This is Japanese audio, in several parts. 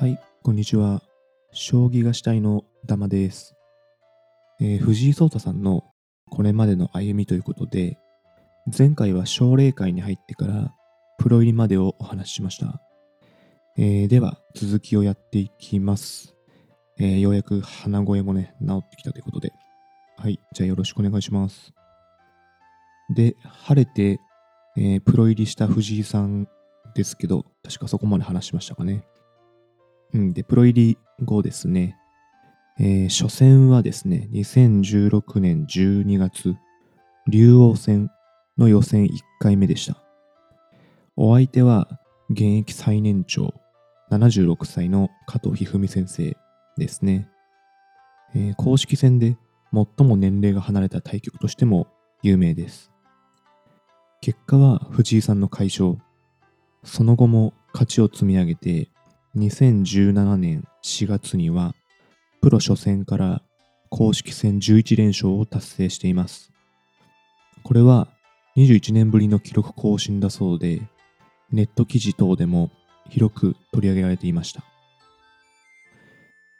はい、こんにちは。将棋がしたいのダマです、えー藤井聡太さんのこれまでの歩みということで、前回は奨励会に入ってからプロ入りまでをお話ししました。えーでは、続きをやっていきます。えーようやく鼻声もね、治ってきたということで。はい、じゃあよろしくお願いします。で、晴れて、えプロ入りした藤井さんですけど、確かそこまで話しましたかね。うん、で、プロ入り後ですね、えー初戦はですね、2016年12月、竜王戦の予選1回目でした。お相手は、現役最年長、76歳の加藤一二三先生ですね。えー公式戦で最も年齢が離れた対局としても有名です。結果は藤井さんの快勝。その後も勝ちを積み上げて、2017年4月には、プロ初戦から公式戦11連勝を達成しています。これは21年ぶりの記録更新だそうで、ネット記事等でも広く取り上げられていました。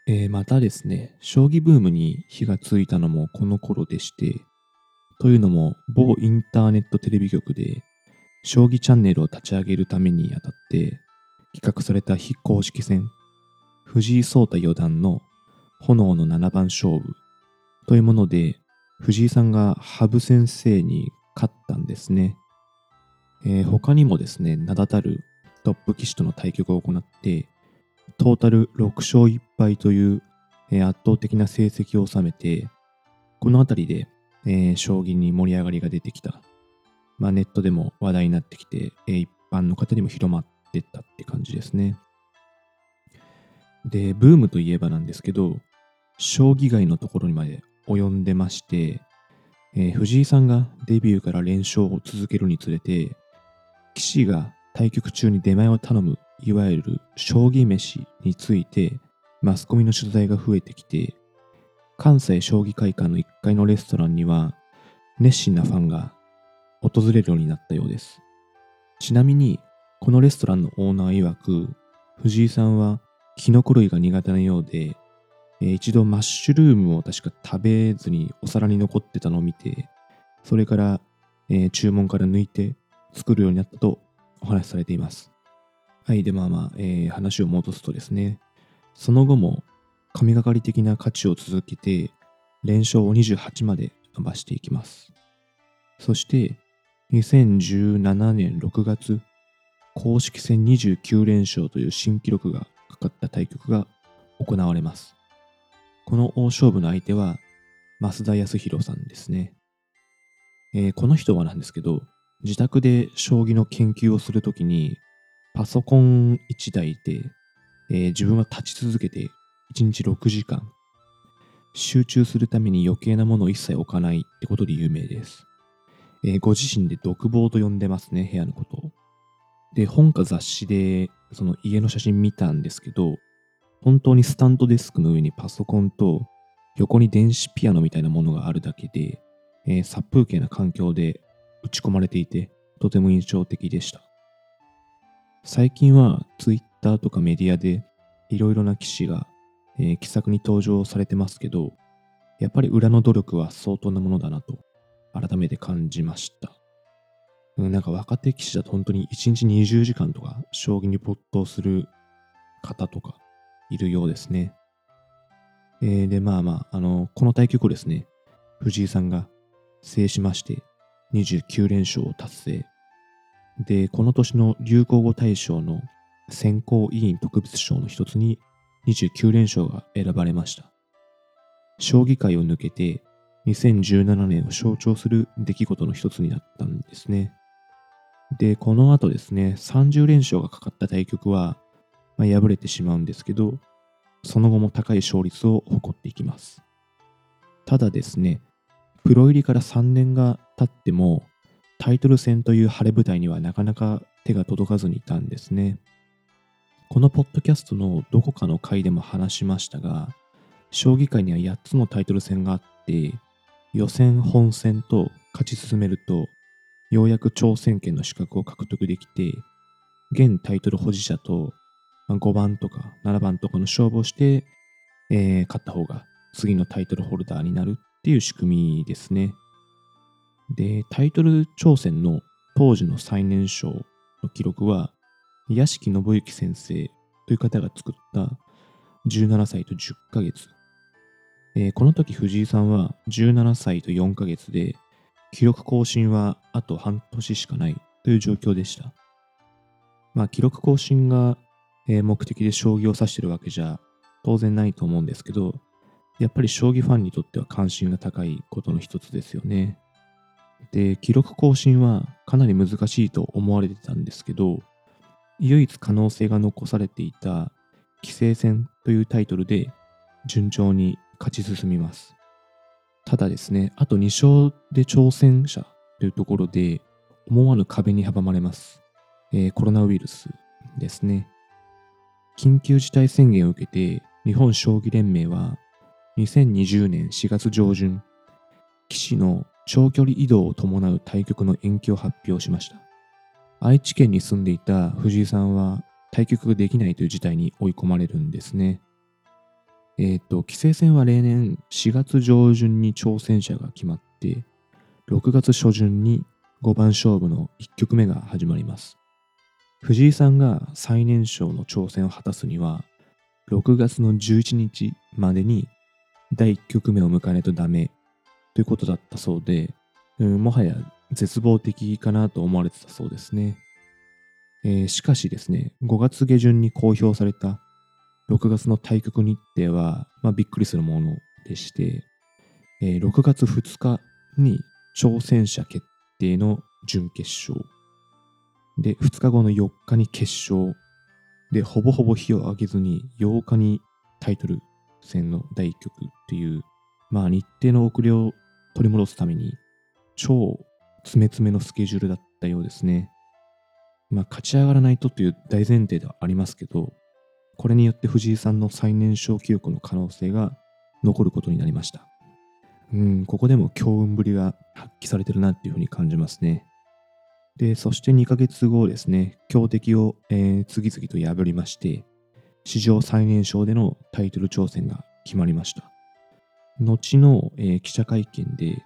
えーまたですね、将棋ブームに火がついたのもこの頃でして、というのも某インターネットテレビ局で将棋チャンネルを立ち上げるためにあたって企画された非公式戦藤井聡太四段の炎の七番勝負というもので藤井さんが羽生先生に勝ったんですね、えー他にもですね名だたるトップ棋士との対局を行ってトータル6勝1敗という、えー圧倒的な成績を収めてこの辺りで、えー将棋に盛り上がりが出てきた。まあ、ネットでも話題になってきて、え一般の方にも広まってったって感じですね。で、ブームといえばなんですけど、将棋界のところにまで及んでまして、えー藤井さんがデビューから連勝を続けるにつれて、棋士が対局中に出前を頼む、いわゆる将棋飯について、マスコミの取材が増えてきて、関西将棋会館の1階のレストランには、熱心なファンが訪れるようになったようです。ちなみに、このレストランのオーナー曰く、藤井さんはキノコ類が苦手なようで、えー一度マッシュルームを確か食べずにお皿に残ってたのを見て、それから、えー注文から抜いて作るようになったとお話しされています。はい、で、まあまあ、えー話を戻すとですね、その後も神がかり的な価値を続けて、連勝を28まで伸ばしていきます。そして、2017年6月、公式戦29連勝という新記録がかかった対局が行われます。この大勝負の相手は、増田康弘さんですね。えーこの人はなんですけど、自宅で将棋の研究をするときに、パソコン1台で、えー自分は立ち続けて1日6時間、集中するために余計なものを一切置かないってことで有名です。えーご自身で独房と呼んでますね、部屋のことを。で、本か雑誌で、その家の写真見たんですけど、本当にスタンドデスクの上にパソコンと、横に電子ピアノみたいなものがあるだけで、えー殺風景な環境で打ち込まれていて、とても印象的でした。最近は Twitter とかメディアでいろいろな棋士が、えー気さくに登場されてますけど、やっぱり裏の努力は相当なものだなと改めて感じました。うんなんか若手棋士だと本当に1日20時間とか将棋に没頭する方とかいるようですね。えーで、まあまあ、あの、この対局をですね、藤井さんが制しまして29連勝を達成。で、この年の流行語大賞の選考委員特別賞の一つに29連勝が選ばれました。将棋界を抜けて2017年を象徴する出来事の一つになったんですね。で、この後ですね、30連勝がかかった対局は、まあ、敗れてしまうんですけど、その後も高い勝率を誇っていきます。ただですね、プロ入りから3年が経っても、タイトル戦という晴れ舞台にはなかなか手が届かずにいたんですね。このポッドキャストのどこかの回でも話しましたが、将棋界には8つのタイトル戦があって、予選、本戦と勝ち進めると、ようやく挑戦権の資格を獲得できて、現タイトル保持者と、5番とか7番とかの勝負をして、えー、勝った方が次のタイトルホルダーになるっていう仕組みですね。で、タイトル挑戦の当時の最年少の記録は、屋敷信之先生という方が作った17歳と10ヶ月。えー、この時藤井さんは17歳と4ヶ月で、記録更新はあと半年しかないという状況でした。まあ、記録更新が、目的で将棋を指してるわけじゃ当然ないと思うんですけど、やっぱり将棋ファンにとっては関心が高いことの一つですよね。で、記録更新はかなり難しいと思われてたんですけど、唯一可能性が残されていた棋聖戦というタイトルで順調に勝ち進みます。ただですね、あと2勝で挑戦者というところで思わぬ壁に阻まれます。えー、コロナウイルスですね。緊急事態宣言を受けて日本将棋連盟は2020年4月上旬、棋士の長距離移動を伴う対局の延期を発表しました。愛知県に住んでいた藤井さんは対局ができないという事態に追い込まれるんですね。えっ、ー、と、棋聖戦は例年4月上旬に挑戦者が決まって、6月初旬に5番勝負の1局目が始まります。藤井さんが最年少の挑戦を果たすには、6月の11日までに第1局目を迎えないとダメということだったそうで、うん、もはや絶望的かなと思われてたそうですね。えー、しかしですね、5月下旬に公表された6月の対局日程は、まあ、びっくりするものでして、えー、6月2日に挑戦者決定の準決勝。で、2日後の4日に決勝。で、ほぼほぼ火を上げずに8日にタイトル戦の第1局っていう、まあ日程の遅れを取り戻すために超詰め詰めのスケジュールだったようですね。まあ勝ち上がらないとという大前提ではありますけど、これによって藤井さんの最年少記録の可能性が残ることになりました。うん、ここでも強運ぶりが発揮されてるなっていうふうに感じますね。で、そして2ヶ月後ですね、強敵を、えー、次々と破りまして、史上最年少でのタイトル挑戦が決まりました。後の、えー、記者会見で、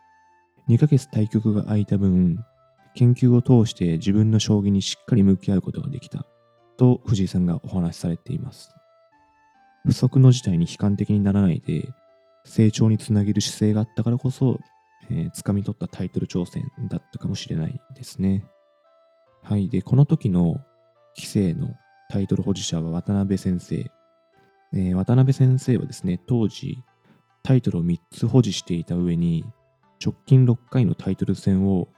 2ヶ月対局が空いた分、研究を通して自分の将棋にしっかり向き合うことができたと藤井さんがお話しされています。不測の事態に悲観的にならないで、成長につなげる姿勢があったからこそ、えー、掴み取ったタイトル挑戦だったかもしれないですね。はい。で、この時の棋聖のタイトル保持者は渡辺先生。えー、渡辺先生はですね、当時タイトルを3つ保持していた上に、直近6回のタイトル戦を、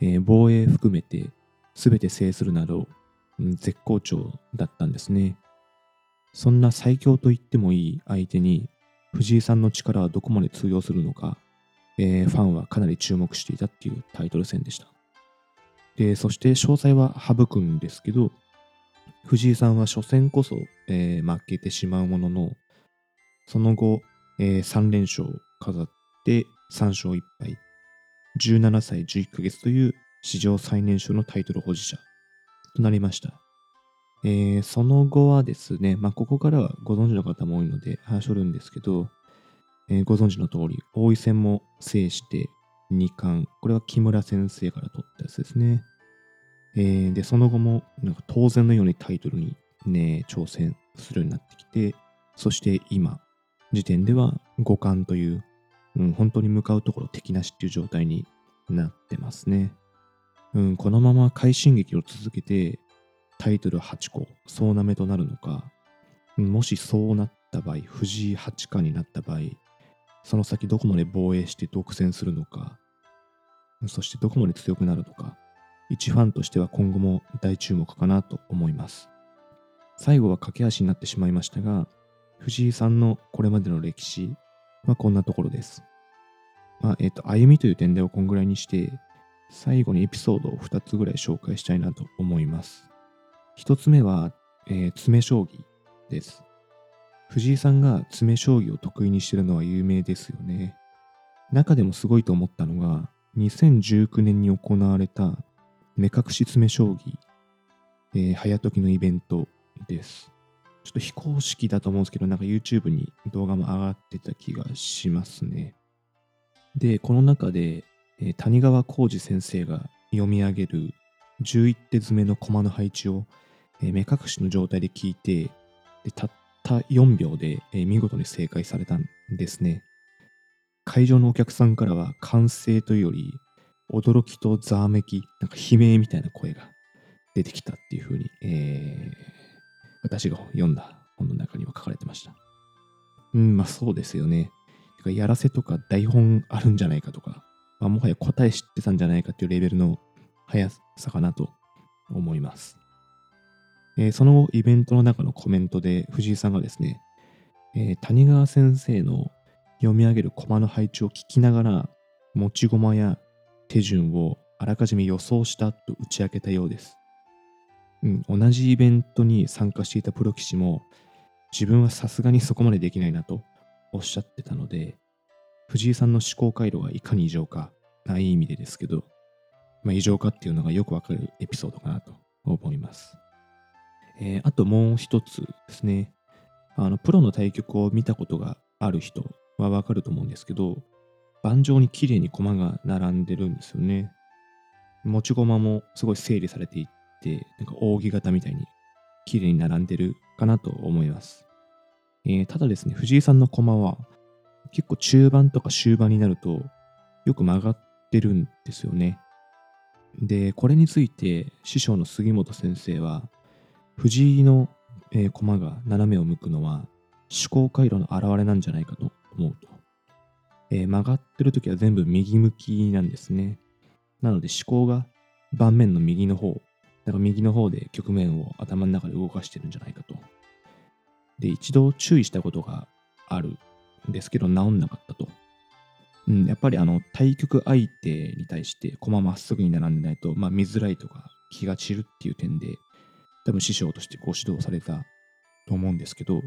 えー、防衛含めて全て制するなど、絶好調だったんですね。そんな最強と言ってもいい相手に藤井さんの力はどこまで通用するのか、えー、ファンはかなり注目していたっていうタイトル戦でした。で、そして詳細は省くんですけど、藤井さんは初戦こそ、えー、負けてしまうものの、その後、えー、3連勝を飾って3勝1敗、17歳11ヶ月という史上最年少のタイトル保持者となりました。えー、その後はですね、まあ、ここからはご存知の方も多いので話しとるんですけど、えー、ご存知の通り、王位戦も制して2冠、これは木村先生から取ったやつですね。えー、で、その後もなんか当然のようにタイトルにね、挑戦するようになってきて、そして今、時点では五冠という、うん、本当に向かうところ敵なしっていう状態になってますね。うん、このまま快進撃を続けてタイトル8個総なめとなるのか、もしそうなった場合、藤井八冠になった場合、その先どこまで防衛して独占するのか、そしてどこまで強くなるのか、一ファンとしては今後も大注目かなと思います。最後は駆け足になってしまいましたが、藤井さんのこれまでの歴史はこんなところです。まあ、えっ、ー、と、歩みという点ではこんぐらいにして、最後にエピソードを2つぐらい紹介したいなと思います。1つ目は、えー、詰将棋です。藤井さんが詰将棋を得意にしてるのは有名ですよね。中でもすごいと思ったのが、2019年に行われた目隠し詰将棋、えー、早時のイベントです。ちょっと非公式だと思うんですけど、なんか YouTube に動画も上がってた気がしますね。で、この中で、え谷川浩二先生が読み上げる11手詰めの駒の配置を、え目隠しの状態で聞いて、でたった4秒で、え見事に正解されたんですね。会場のお客さんからは歓声というより、驚きとざわめき、なんか悲鳴みたいな声が出てきたっていうふうに、えー私が読んだ本の中には書かれてました。うん、まあそうですよね。やらせとか台本あるんじゃないかとか、まあ、もはや答え知ってたんじゃないかっていうレベルの速さかなと思います。えーその、イベントの中のコメントで藤井さんがですね、えー谷川先生の読み上げる駒の配置を聞きながら、持ち駒や手順をあらかじめ予想したと打ち明けたようです。うん、同じイベントに参加していたプロ棋士も、自分はさすがにそこまでできないなとおっしゃってたので、藤井さんの思考回路がいかに異常か、ない意味でですけど、まあ、異常かっていうのがよくわかるエピソードかなと思います。えーあともう一つですね。あの、プロの対局を見たことがある人はわかると思うんですけど、盤上に綺麗に駒が並んでるんですよね。持ち駒もすごい整理されていって、なんか扇形みたいに綺麗に並んでるかなと思います。えーただですね、藤井さんの駒は結構中盤とか終盤になるとよく曲がってるんですよね。で、これについて師匠の杉本先生は、藤井の、え駒が斜めを向くのは思考回路の表れなんじゃないかと思うと。えー曲がってるときは全部右向きなんですね。なので思考が盤面の右の方、だから右の方で局面を頭の中で動かしてるんじゃないかと。で、一度注意したことがあるですけど、治んなかったと。うん、やっぱりあの対局相手に対して駒まっすぐに並んでないと、まあ、見づらいとか気が散るっていう点で、多分師匠としてご指導されたと思うんですけど、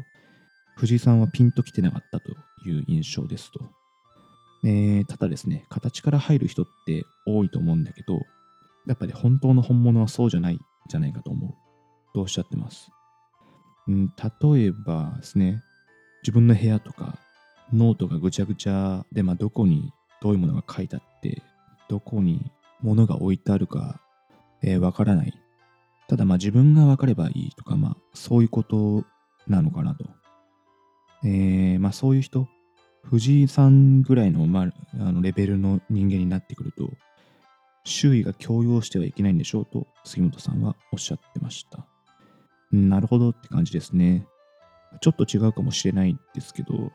藤井さんはピンときてなかったという印象ですと。えーただですね、形から入る人って多いと思うんだけど、やっぱり本当の本物はそうじゃないじゃないかと思う。とおっしゃってます。うん、例えばですね、自分の部屋とかノートがぐちゃぐちゃで、まあ、どこにどういうものが書いてあって、どこに物が置いてあるか、えーわからない。ただまあ自分が分かればいいとか、まあそういうことなのかなと。えーまあそういう人、藤井さんぐらいの,、まあ、あのレベルの人間になってくると、周囲が強要してはいけないんでしょうと杉本さんはおっしゃってました。なるほどって感じですね。ちょっと違うかもしれないですけど、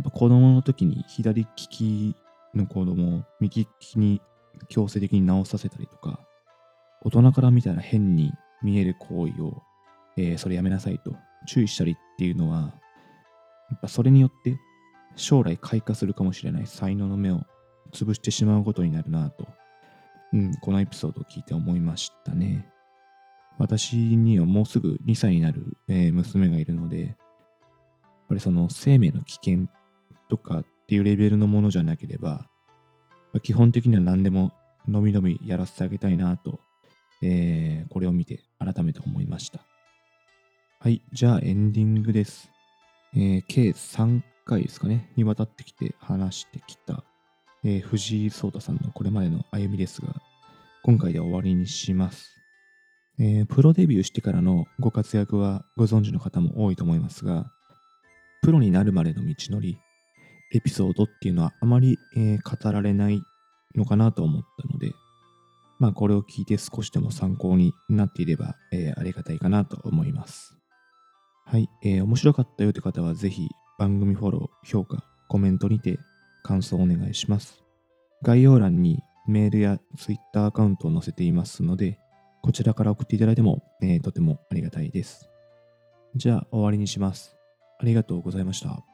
っぱ子供の時に左利きの子供を右利きに強制的に直させたりとか、大人から見たら変に見える行為を、えーそれやめなさいと注意したりっていうのは、やっぱそれによって将来開花するかもしれない才能の目を潰してしまうことになるなと、うん、このエピソードを聞いて思いましたね。私にはもうすぐ2歳になる、えー娘がいるので、やっぱりその生命の危険とかっていうレベルのものじゃなければ、まあ基本的には何でものびのびやらせてあげたいなと、えーこれを見て改めて思いました。はい、じゃあエンディングです。えー計3回ですかね、にわたってきて話してきた、えー藤井聡太さんのこれまでの歩みですが、今回で終わりにします。えープロデビューしてからのご活躍はご存知の方も多いと思いますが、プロになるまでの道のり、エピソードっていうのはあまり、えー語られないのかなと思ったので、まあこれを聞いて少しでも参考になっていれば、えーありがたいかなと思います。はい、えー面白かったよという方はぜひ番組フォロー、評価、コメントにて感想をお願いします。概要欄にメールや Twitter アカウントを載せていますので、こちらから送っていただいても、えーとてもありがたいです。じゃあ終わりにします。ありがとうございました。